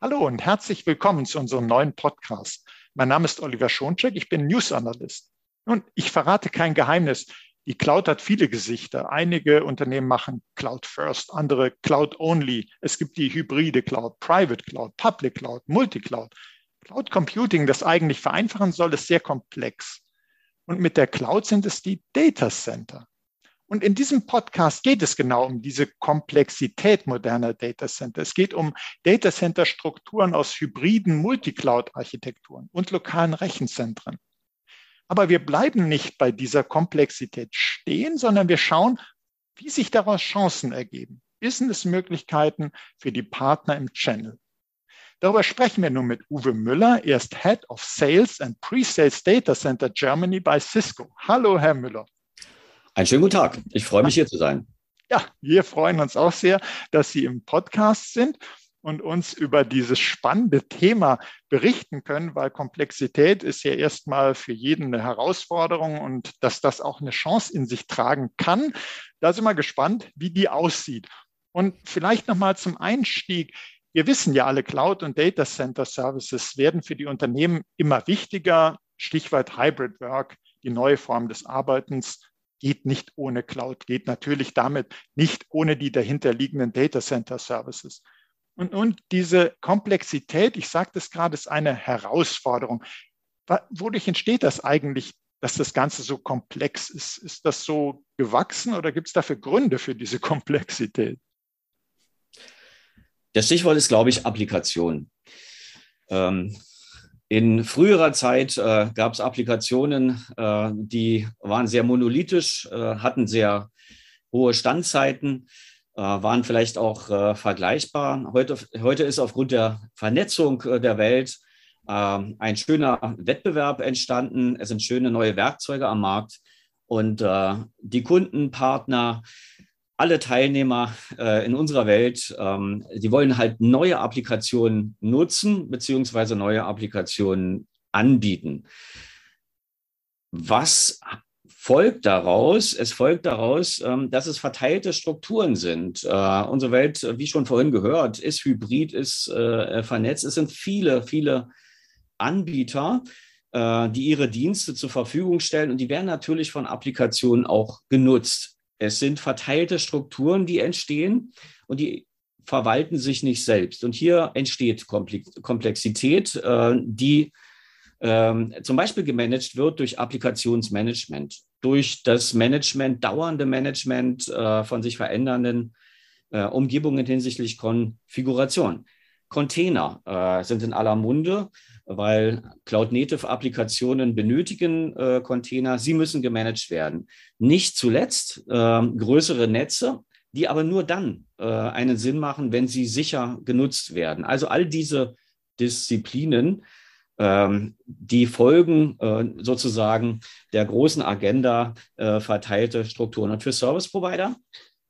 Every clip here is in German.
Hallo und herzlich willkommen zu unserem neuen Podcast. Mein Name ist Oliver Schoncheck, ich bin News Analyst. Und ich verrate kein Geheimnis. Die Cloud hat viele Gesichter. Einige Unternehmen machen Cloud First, andere Cloud Only. Es gibt die hybride Cloud, Private Cloud, Public Cloud, Multicloud. Cloud Computing, das eigentlich vereinfachen soll, ist sehr komplex. Und mit der Cloud sind es die Data Center. Und in diesem Podcast geht es genau um diese Komplexität moderner Data Center. Es geht um Data Center Strukturen aus hybriden Multicloud-Architekturen und lokalen Rechenzentren. Aber wir bleiben nicht bei dieser Komplexität stehen, sondern wir schauen, wie sich daraus Chancen ergeben. Businessmöglichkeiten für die Partner im Channel. Darüber sprechen wir nun mit Uwe Müller. Er ist Head of Sales and Pre-Sales Data Center Germany bei Cisco. Hallo, Herr Müller. Einen schönen guten Tag. Ich freue mich hier zu sein. Ja, wir freuen uns auch sehr, dass Sie im Podcast sind und uns über dieses spannende Thema berichten können, weil Komplexität ist ja erstmal für jeden eine Herausforderung und dass das auch eine Chance in sich tragen kann. Da sind wir gespannt, wie die aussieht. Und vielleicht nochmal zum Einstieg. Wir wissen ja alle, Cloud und Data Center Services werden für die Unternehmen immer wichtiger. Stichwort Hybrid Work, die neue Form des Arbeitens geht nicht ohne Cloud, geht natürlich damit nicht ohne die dahinterliegenden Data Center Services. Und, und diese Komplexität, ich sagte es gerade, ist eine Herausforderung. Wodurch entsteht das eigentlich, dass das Ganze so komplex ist? Ist das so gewachsen oder gibt es dafür Gründe für diese Komplexität? Das Stichwort ist, glaube ich, Applikation. Ähm, in früherer Zeit äh, gab es Applikationen, äh, die waren sehr monolithisch, äh, hatten sehr hohe Standzeiten, äh, waren vielleicht auch äh, vergleichbar. Heute, heute ist aufgrund der Vernetzung äh, der Welt ein schöner Wettbewerb entstanden. Es sind schöne neue Werkzeuge am Markt und die Kundenpartner, alle Teilnehmer äh, in unserer Welt, ähm, die wollen halt neue Applikationen nutzen beziehungsweise neue Applikationen anbieten. Was folgt daraus? Es folgt daraus, ähm, dass es verteilte Strukturen sind. Äh, unsere Welt, wie schon vorhin gehört, ist hybrid, ist äh, vernetzt. Es sind viele, viele Anbieter, äh, die ihre Dienste zur Verfügung stellen und die werden natürlich von Applikationen auch genutzt. Es sind verteilte Strukturen, die entstehen und die verwalten sich nicht selbst. Und hier entsteht Komplexität, äh, die ähm, zum Beispiel gemanagt wird durch Applikationsmanagement, durch das Management, dauernde Management äh, von sich verändernden äh, Umgebungen hinsichtlich Konfiguration. Container sind in aller Munde, weil Cloud-Native-Applikationen benötigen äh, Container. Sie müssen gemanagt werden. Nicht zuletzt äh, größere Netze, die aber nur dann äh, einen Sinn machen, wenn sie sicher genutzt werden. Also all diese Disziplinen, ähm, die folgen äh, sozusagen der großen Agenda äh, verteilte Strukturen. Und für Service Provider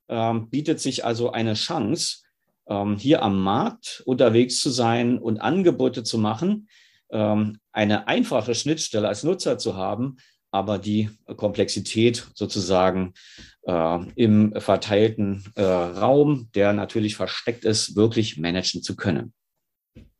ähm, bietet sich also eine Chance, ähm, hier am Markt unterwegs zu sein und Angebote zu machen, eine einfache Schnittstelle als Nutzer zu haben, aber die Komplexität sozusagen äh, im verteilten äh, Raum, der natürlich versteckt ist, wirklich managen zu können.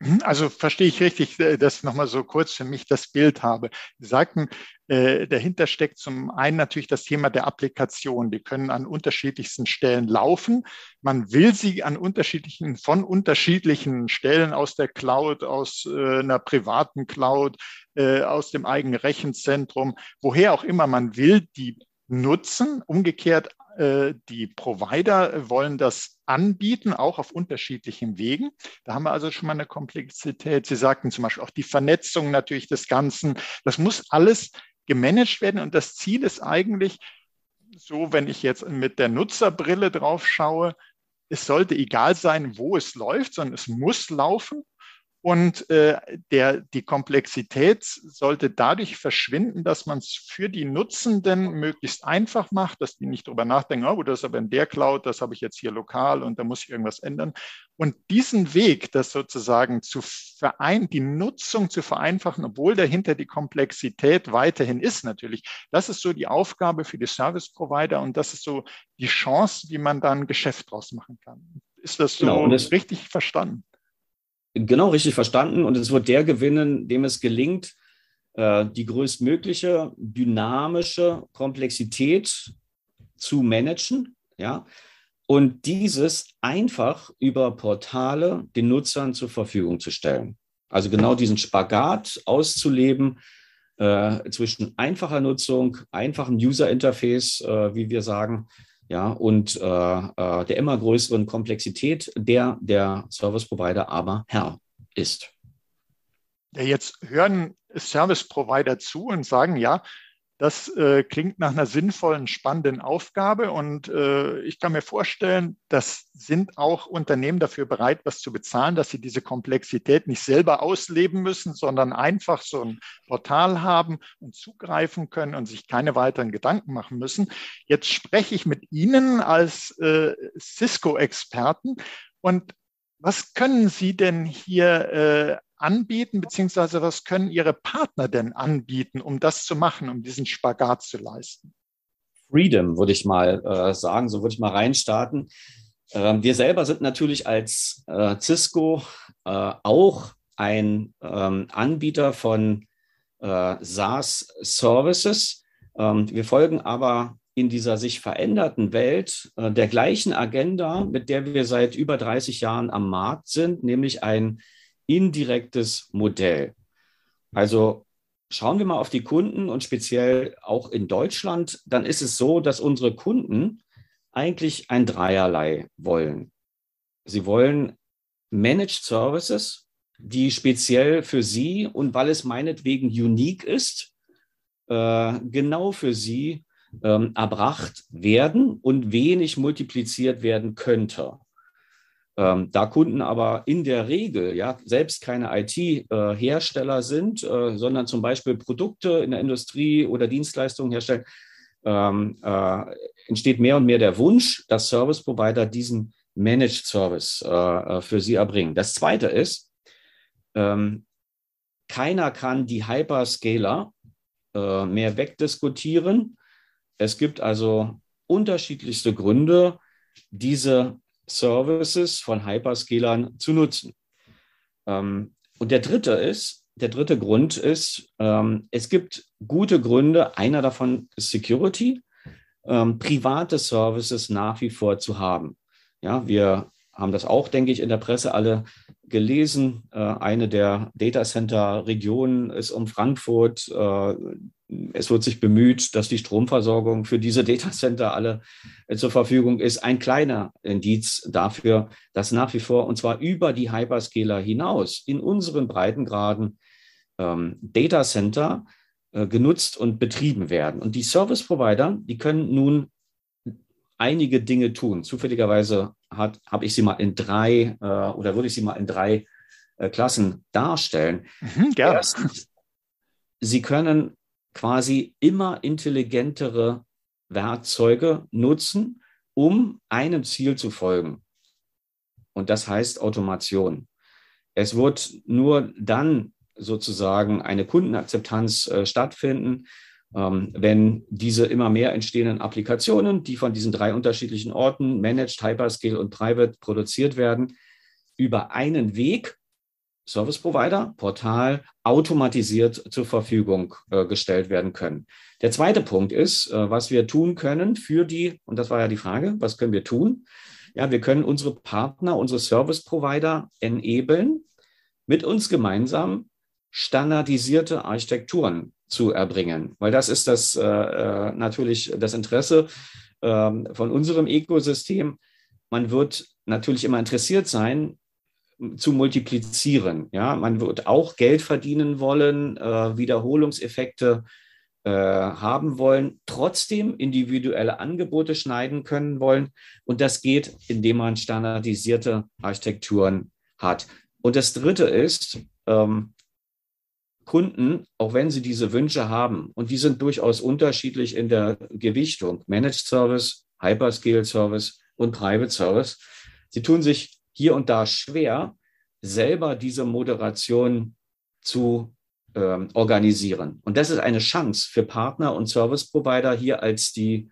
Mhm, also verstehe ich richtig, äh, dass nochmal so kurz für mich das Bild habe. Sie sagten, äh, dahinter steckt zum einen natürlich das Thema der Applikation. Die können an unterschiedlichsten Stellen laufen. Man will sie an unterschiedlichen, von unterschiedlichen Stellen aus der Cloud, aus äh, einer privaten Cloud, äh, aus dem eigenen Rechenzentrum, woher auch immer man will, die nutzen. Umgekehrt die Provider wollen das anbieten, auch auf unterschiedlichen Wegen. Da haben wir also schon mal eine Komplexität. Sie sagten zum Beispiel auch die Vernetzung natürlich des Ganzen. Das muss alles gemanagt werden und das Ziel ist eigentlich, so wenn ich jetzt mit der Nutzerbrille drauf schaue, es sollte egal sein, wo es läuft, sondern es muss laufen. Und äh, der, die Komplexität sollte dadurch verschwinden, dass man es für die Nutzenden möglichst einfach macht, dass die nicht drüber nachdenken, oh, das ist aber in der Cloud, das habe ich jetzt hier lokal und da muss ich irgendwas ändern. Und diesen Weg, das sozusagen zu verein, die Nutzung zu vereinfachen, obwohl dahinter die Komplexität weiterhin ist natürlich, das ist so die Aufgabe für die Service Provider und das ist so die Chance, wie man dann Geschäft draus machen kann. Ist das so genau, richtig verstanden? Genau richtig verstanden. Und es wird der gewinnen, dem es gelingt, äh, die größtmögliche dynamische Komplexität zu managen, ja, und dieses einfach über Portale den Nutzern zur Verfügung zu stellen. Also genau diesen Spagat auszuleben äh, zwischen einfacher Nutzung, einfachem User Interface, äh, wie wir sagen, ja, und äh, äh, der immer größeren Komplexität, der der Service Provider aber Herr ist. Ja, jetzt hören Service Provider zu und sagen, ja, das äh, klingt nach einer sinnvollen, spannenden Aufgabe und äh, ich kann mir vorstellen, das sind auch Unternehmen dafür bereit, was zu bezahlen, dass sie diese Komplexität nicht selber ausleben müssen, sondern einfach so ein Portal haben und zugreifen können und sich keine weiteren Gedanken machen müssen. Jetzt spreche ich mit Ihnen als äh, Cisco-Experten und was können Sie denn hier äh, anbieten, beziehungsweise was können Ihre Partner denn anbieten, um das zu machen, um diesen Spagat zu leisten? Freedom, würde ich mal äh, sagen, so würde ich mal reinstarten. Ähm, wir selber sind natürlich als äh, Cisco äh, auch ein ähm, Anbieter von äh, SaaS-Services. Ähm, wir folgen aber in dieser sich veränderten Welt äh, der gleichen Agenda, mit der wir seit über 30 Jahren am Markt sind, nämlich ein indirektes Modell. Also schauen wir mal auf die Kunden und speziell auch in Deutschland, dann ist es so, dass unsere Kunden eigentlich ein Dreierlei wollen. Sie wollen Managed Services, die speziell für Sie und weil es meinetwegen unique ist, äh, genau für Sie ähm, erbracht werden und wenig multipliziert werden könnte. Ähm, da Kunden aber in der Regel ja selbst keine IT-Hersteller sind, äh, sondern zum Beispiel Produkte in der Industrie oder Dienstleistungen herstellen, ähm, äh, entsteht mehr und mehr der Wunsch, dass Service Provider diesen Managed Service äh, äh für sie erbringen. Das zweite ist, ähm, keiner kann die Hyperscaler äh, mehr wegdiskutieren. Es gibt also unterschiedlichste Gründe, diese Services von Hyperscalern zu nutzen. Ähm, und der dritte ist, der dritte Grund ist, ähm, es gibt gute Gründe. Einer davon ist Security, ähm, private Services nach wie vor zu haben. Ja, wir haben das auch, denke ich, in der Presse alle gelesen. Äh, eine der Datacenter-Regionen ist um Frankfurt. Äh, es wird sich bemüht, dass die Stromversorgung für diese Datacenter alle äh, zur Verfügung ist. Ein kleiner Indiz dafür, dass nach wie vor, und zwar über die Hyperscaler hinaus, in unseren Breitengraden ähm, Datacenter äh, genutzt und betrieben werden. Und die Service Provider, die können nun einige Dinge tun. Zufälligerweise habe ich sie mal in drei äh, oder würde ich sie mal in drei äh, Klassen darstellen. Mhm, Erstens, sie können quasi immer intelligentere Werkzeuge nutzen, um einem Ziel zu folgen. Und das heißt Automation. Es wird nur dann sozusagen eine Kundenakzeptanz äh, stattfinden, ähm, wenn diese immer mehr entstehenden Applikationen, die von diesen drei unterschiedlichen Orten, Managed, Hyperscale und Private, produziert werden, über einen Weg, Service Provider, Portal, automatisiert zur Verfügung äh, gestellt werden können. Der zweite Punkt ist, äh, was wir tun können für die, und das war ja die Frage, was können wir tun? Ja, wir können unsere Partner, unsere Service Provider enablen, mit uns gemeinsam standardisierte Architekturen zu erbringen, weil das ist das äh, äh, natürlich das Interesse äh, von unserem Ökosystem. Man wird natürlich immer interessiert sein, zu multiplizieren. Ja, man wird auch Geld verdienen wollen, äh, Wiederholungseffekte äh, haben wollen, trotzdem individuelle Angebote schneiden können wollen. Und das geht, indem man standardisierte Architekturen hat. Und das Dritte ist, ähm, Kunden, auch wenn sie diese Wünsche haben, und die sind durchaus unterschiedlich in der Gewichtung, Managed Service, Hyperscale Service und Private Service, sie tun sich hier und da schwer, selber diese Moderation zu ähm, organisieren. Und das ist eine Chance für Partner und Service Provider hier als die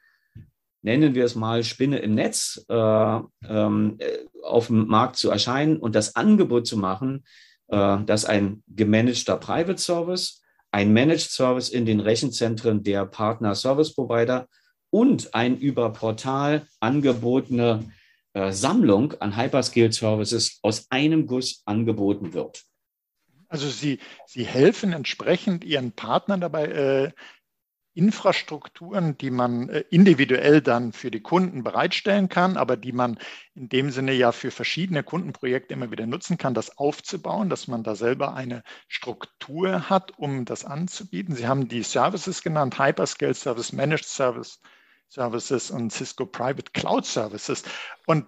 nennen wir es mal Spinne im Netz, äh, ähm, äh, auf dem Markt zu erscheinen und das Angebot zu machen, äh, dass ein gemanagter Private Service, ein Managed Service in den Rechenzentren der Partner Service Provider und ein über Portal angebotene äh, Sammlung an Hyperscale Services aus einem Guss angeboten wird. Also Sie, Sie helfen entsprechend Ihren Partnern dabei, äh, Infrastrukturen, die man äh, individuell dann für die Kunden bereitstellen kann, aber die man in dem Sinne ja für verschiedene Kundenprojekte immer wieder nutzen kann, das aufzubauen, dass man da selber eine Struktur hat, um das anzubieten. Sie haben die Services genannt, Hyperscale Service, Managed Service, Services und Cisco Private Cloud Services. Und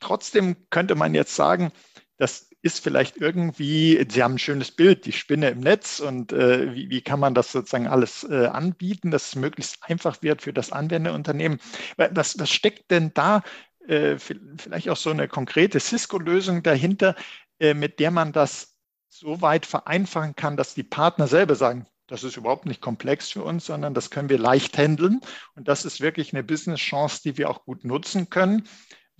trotzdem könnte man jetzt sagen, das ist vielleicht irgendwie, Sie haben ein schönes Bild, die Spinne im Netz und äh, wie, wie, kann man das sozusagen alles äh, anbieten, dass es möglichst einfach wird für das Anwenderunternehmen. Was, was steckt denn da äh, vielleicht auch so eine konkrete Cisco-Lösung dahinter, äh, mit der man das so weit vereinfachen kann, dass die Partner selber sagen, das ist überhaupt nicht komplex für uns, sondern das können wir leicht handeln. Und das ist wirklich eine Business-Chance, die wir auch gut nutzen können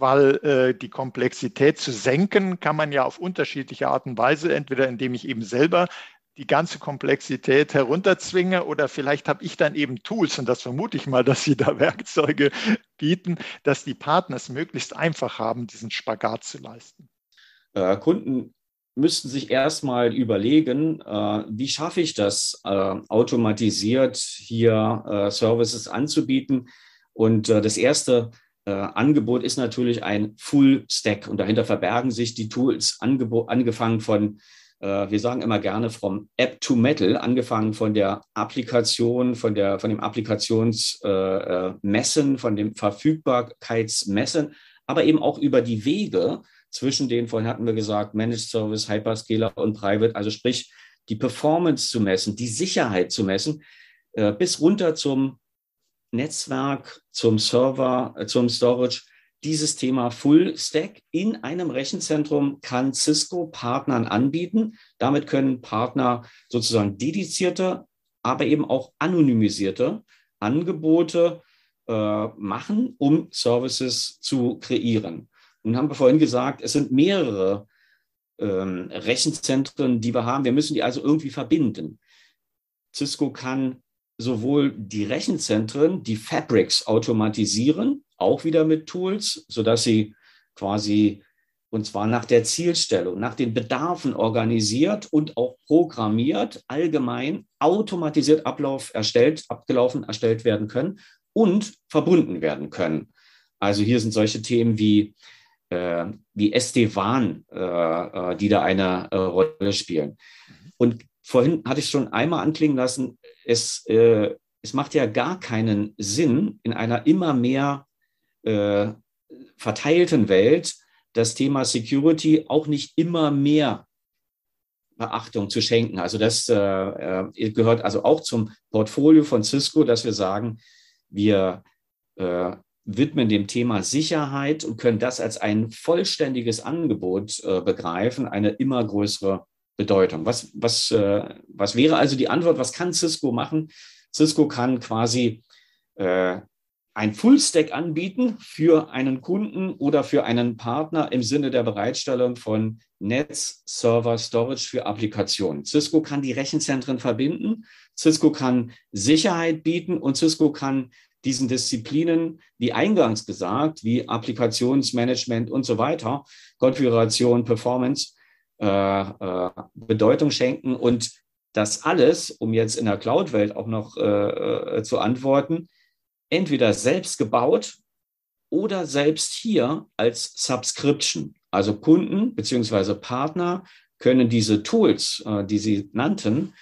weil äh, die Komplexität zu senken kann man ja auf unterschiedliche Art und Weise, entweder indem ich eben selber die ganze Komplexität herunterzwinge oder vielleicht habe ich dann eben Tools und das vermute ich mal, dass sie da Werkzeuge bieten, dass die Partner es möglichst einfach haben, diesen Spagat zu leisten. Äh, Kunden müssten sich erstmal überlegen, äh, wie schaffe ich das, äh, automatisiert hier äh, Services anzubieten. Und äh, das erste äh, Angebot ist natürlich ein Full Stack und dahinter verbergen sich die Tools, angefangen von, äh, wir sagen immer gerne vom App to Metal, angefangen von der Applikation, von, der, von dem Applikationsmessen, von dem Verfügbarkeitsmessen, aber eben auch über die Wege zwischen den, vorhin hatten wir gesagt, Managed Service, Hyperscaler und Private, also sprich die Performance zu messen, die Sicherheit zu messen, bis runter zum Netzwerk, zum Server, äh, zum Storage. Dieses Thema Full Stack in einem Rechenzentrum kann Cisco Partnern anbieten. Damit können Partner sozusagen dedizierte, aber eben auch anonymisierte Angebote äh, machen, um Services zu kreieren. Nun haben wir vorhin gesagt, es sind mehrere ähm, Rechenzentren, die wir haben. Wir müssen die also irgendwie verbinden. Cisco kann sowohl die Rechenzentren, die Fabrics automatisieren, auch wieder mit Tools, sodass sie quasi und zwar nach der Zielstellung, nach den Bedarfen organisiert und auch programmiert, allgemein automatisiert Ablauf erstellt, abgelaufen erstellt werden können und verbunden werden können. Also hier sind solche Themen wie, äh, wie SD-WAN, äh, äh, die da eine Rolle spielen. Und vorhin hatte ich schon einmal anklingen lassen, es, es macht ja gar keinen Sinn, in einer immer mehr verteilten Welt das Thema Security auch nicht immer mehr Beachtung zu schenken. Also das äh gehört also auch zum Portfolio von Cisco, dass wir sagen, wir äh, widmen dem Thema Sicherheit und können das als ein vollständiges Angebot äh, begreifen, eine immer größere Bedeutung. Was, was, äh, was wäre also die Antwort? Was kann Cisco machen? Cisco kann quasi äh, ein Full-Stack anbieten für einen Kunden oder für einen Partner im Sinne der Bereitstellung von Netz, Server, Storage für Applikationen. Cisco kann die Rechenzentren verbinden, Cisco kann Sicherheit bieten und Cisco kann diesen Disziplinen, wie eingangs gesagt, wie Applikationsmanagement und so weiter, Konfiguration, Performance, äh, äh, Bedeutung schenken und das alles, um jetzt in der Cloud-Welt auch noch äh, äh, zu antworten, entweder selbst gebaut oder selbst hier als Subscription. Also Kunden beziehungsweise Partner können diese Tools, äh, die Sie nannten,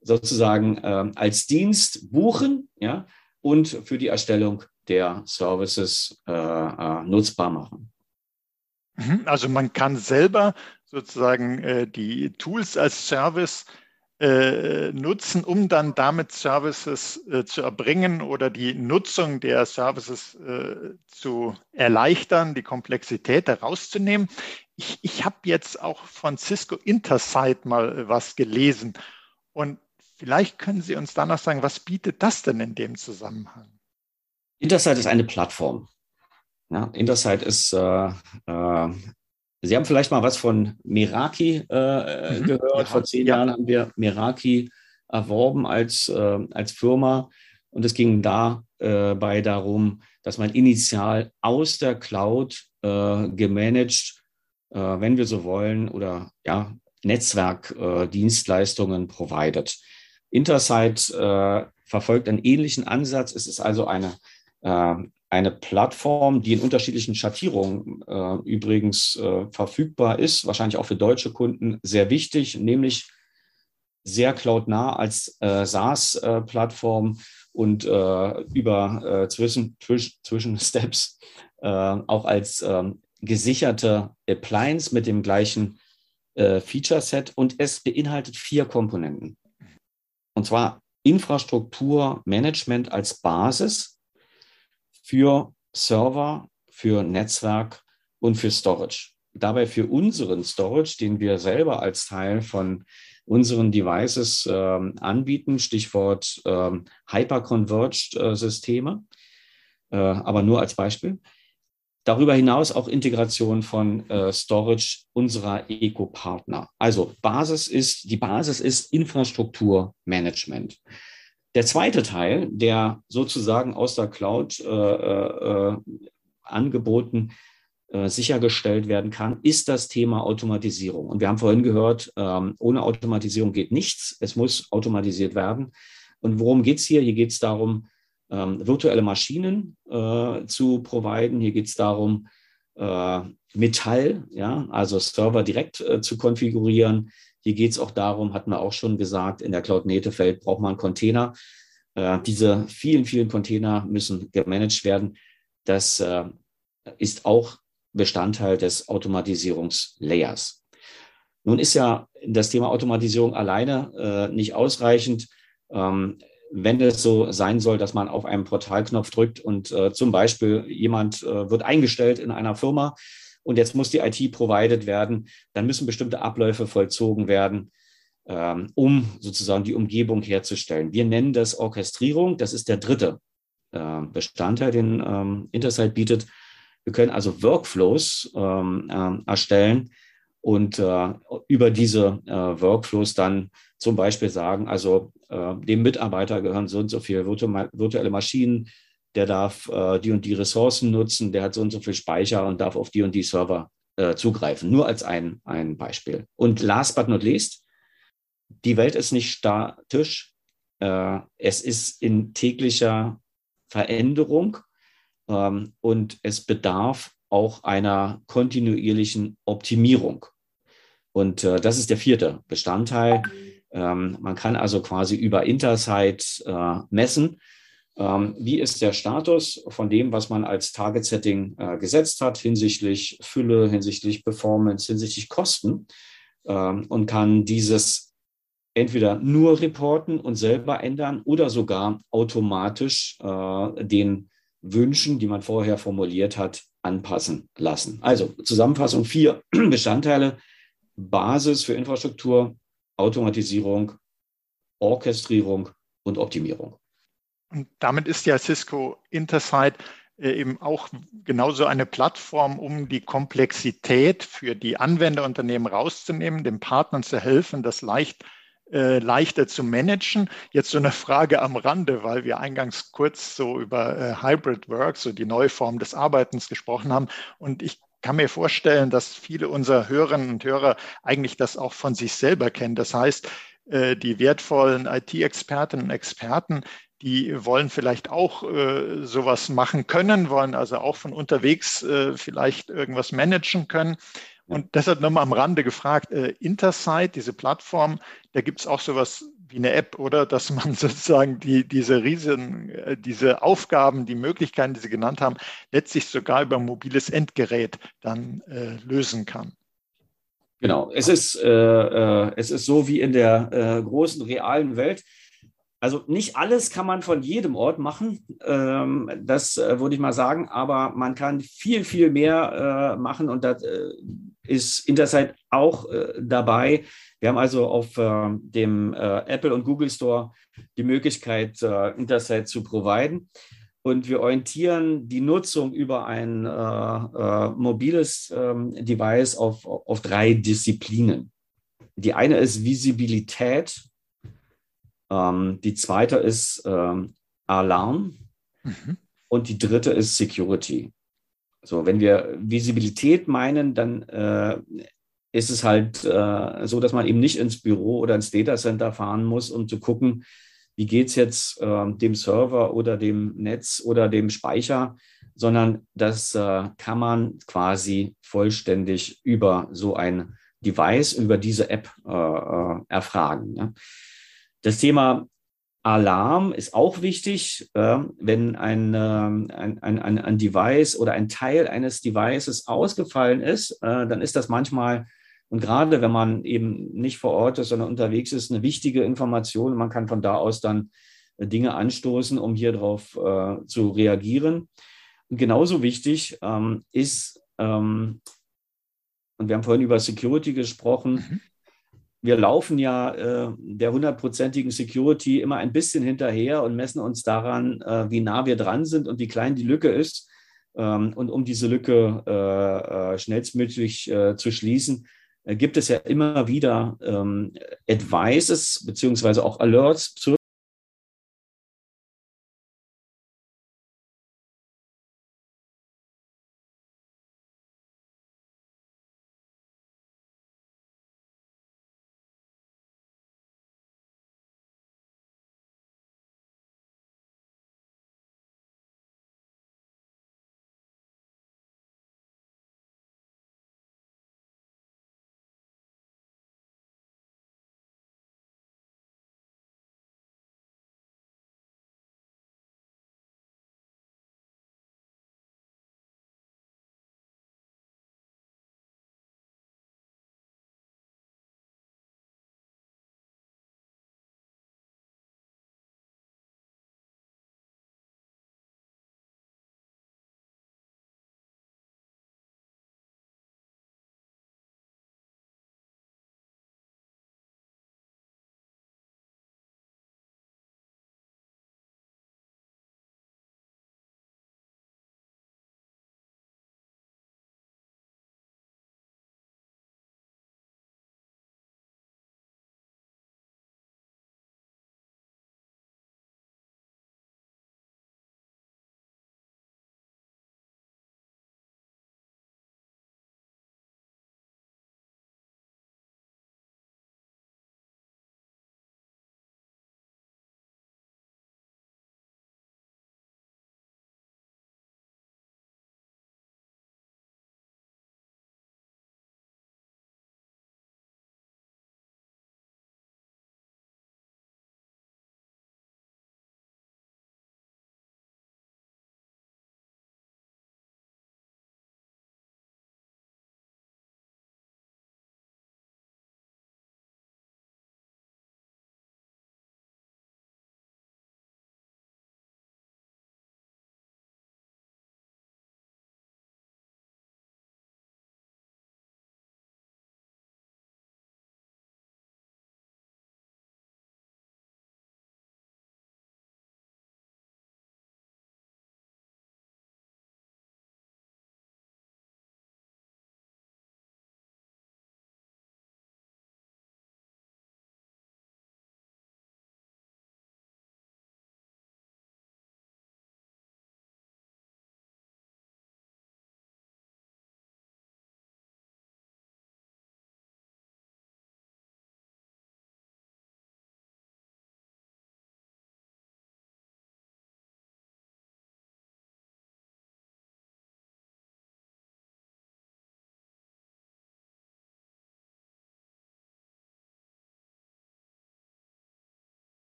sozusagen äh, als Dienst buchen ja, und für die Erstellung der Services nutzbar machen. Mhm, also man kann selber sozusagen äh, die Tools als Service äh, nutzen, um dann damit Services äh, zu erbringen oder die Nutzung der Services äh, zu erleichtern, die Komplexität herauszunehmen. Ich, ich habe jetzt auch von Cisco Intersight mal äh, was gelesen und vielleicht können Sie uns dann noch sagen, was bietet das denn in dem Zusammenhang? Intersight ist eine Plattform. Ja, Intersight ist, äh, äh, Sie haben vielleicht mal was von Meraki äh, mhm, gehört. Ja, Vor zehn ja. Jahren haben wir Meraki erworben als, äh, als Firma. Und es ging dabei darum, dass man initial aus der Cloud äh, gemanagt, äh, wenn wir so wollen, oder ja, Netzwerkdienstleistungen provided. Intersight äh, verfolgt einen ähnlichen Ansatz. Es ist also eine, äh, eine Plattform, die in unterschiedlichen Schattierungen äh, übrigens äh, verfügbar ist, wahrscheinlich auch für deutsche Kunden sehr wichtig, nämlich sehr cloudnah als äh, SaaS-Plattform und äh, über zwischen, zwischen Steps auch als ähm, gesicherte Appliance mit dem gleichen Feature-Set und es beinhaltet vier Komponenten. Und zwar Infrastrukturmanagement als Basis für Server, für Netzwerk und für Storage. Dabei für unseren Storage, den wir selber als Teil von unseren Devices äh, anbieten, Stichwort äh, Hyper-Converged-Systeme, äh, aber nur als Beispiel. Darüber hinaus auch Integration von äh, Storage unserer Eco-Partner. Also Basis ist, die Basis ist Infrastrukturmanagement. Der zweite Teil, der sozusagen aus der Cloud äh, äh, angeboten äh, sichergestellt werden kann, ist das Thema Automatisierung. Und wir haben vorhin gehört, ähm, ohne Automatisierung geht nichts. Es muss automatisiert werden. Und worum geht es hier? Hier geht es darum, ähm, virtuelle Maschinen äh, zu providen. Hier geht es darum, äh, Metall, ja, also Server direkt äh, zu konfigurieren. Hier geht es auch darum, hatten wir auch schon gesagt, in der Cloud-Native-Welt braucht man Container. Äh, diese vielen, vielen Container müssen gemanagt werden. Das äh, ist auch Bestandteil des Automatisierungslayers. Nun ist ja das Thema Automatisierung alleine äh, nicht ausreichend. Ähm, wenn es so sein soll, dass man auf einen Portalknopf drückt und äh, zum Beispiel jemand äh, wird eingestellt in einer Firma und jetzt muss die IT provided werden, dann müssen bestimmte Abläufe vollzogen werden, ähm, um sozusagen die Umgebung herzustellen. Wir nennen das Orchestrierung. Das ist der dritte äh, Bestandteil, den ähm, Intersight bietet. Wir können also Workflows ähm, äh, erstellen und äh, über diese äh, Workflows dann zum Beispiel sagen, also äh, dem Mitarbeiter gehören so und so viele virtuelle Maschinen, der darf äh, die und die Ressourcen nutzen, der hat so und so viel Speicher und darf auf die und die Server äh, zugreifen. Nur als ein, ein Beispiel. Und last but not least, die Welt ist nicht statisch. Äh, es ist in täglicher Veränderung ähm, und es bedarf auch einer kontinuierlichen Optimierung. Und äh, das ist der vierte Bestandteil. Ähm, man kann also quasi über Intersight äh, messen, ähm, wie ist der Status von dem, was man als Target-Setting äh, gesetzt hat, hinsichtlich Fülle, hinsichtlich Performance, hinsichtlich Kosten ähm, und kann dieses entweder nur reporten und selber ändern oder sogar automatisch äh, den Wünschen, die man vorher formuliert hat, anpassen lassen. Also Zusammenfassung, vier Bestandteile. Basis für Infrastruktur, Automatisierung, Orchestrierung und Optimierung. Und damit ist ja Cisco Intersight äh, eben auch genauso eine Plattform, um die Komplexität für die Anwenderunternehmen rauszunehmen, den Partnern zu helfen, das leicht äh, leichter zu managen. Jetzt so eine Frage am Rande, weil wir eingangs kurz so über äh, Hybrid Work, so die neue Form des Arbeitens gesprochen haben. Und ich kann mir vorstellen, dass viele unserer Hörerinnen und Hörer eigentlich das auch von sich selber kennen. Das heißt, äh, die wertvollen IT-Expertinnen und Experten, die wollen vielleicht auch äh, sowas machen können, wollen also auch von unterwegs äh, vielleicht irgendwas managen können. Und deshalb nochmal am Rande gefragt, äh, Intersight, diese Plattform, da gibt es auch sowas wie eine App, oder? Dass man sozusagen die, diese riesen, äh, diese Aufgaben, die Möglichkeiten, die Sie genannt haben, letztlich sogar über ein mobiles Endgerät dann äh, lösen kann. Genau, es ist, äh, äh, es ist so wie in der äh, großen realen Welt. Also nicht alles kann man von jedem Ort machen, ähm, das würde ich mal sagen, aber man kann viel, viel mehr machen und da äh, ist Intersight auch äh, dabei. Wir haben also auf äh, dem äh, Apple und Google Store die Möglichkeit, Intersight zu providen. und wir orientieren die Nutzung über ein äh, äh, mobiles ähm, Device auf, auf drei Disziplinen. Die eine ist Visibilität, ähm, die zweite ist ähm, Alarm mhm. und die dritte ist Security. So, wenn wir Visibilität meinen, dann äh, ist es halt äh, so, dass man eben nicht ins Büro oder ins Datacenter fahren muss, um zu gucken, wie geht es jetzt äh, dem Server oder dem Netz oder dem Speicher, sondern das äh, kann man quasi vollständig über so ein Device, über diese App äh, äh erfragen. Ja. Das Thema Alarm ist auch wichtig, äh, wenn ein, ähm, ein, ein, ein, Device oder ein Teil eines Devices ausgefallen ist, äh, dann ist das manchmal und gerade wenn man eben nicht vor Ort ist, sondern unterwegs ist, eine wichtige Information. Man kann von da aus dann äh, Dinge anstoßen, um hier drauf äh, zu reagieren. Und genauso wichtig ähm, ist, ähm, und wir haben vorhin über Security gesprochen, mhm. Wir laufen ja äh, der hundertprozentigen Security immer ein bisschen hinterher und messen uns daran, äh, wie nah wir dran sind und wie klein die Lücke ist. Ähm, und um diese Lücke äh, äh, schnellstmöglich zu schließen, äh, gibt es ja immer wieder ähm, Advices beziehungsweise auch Alerts zur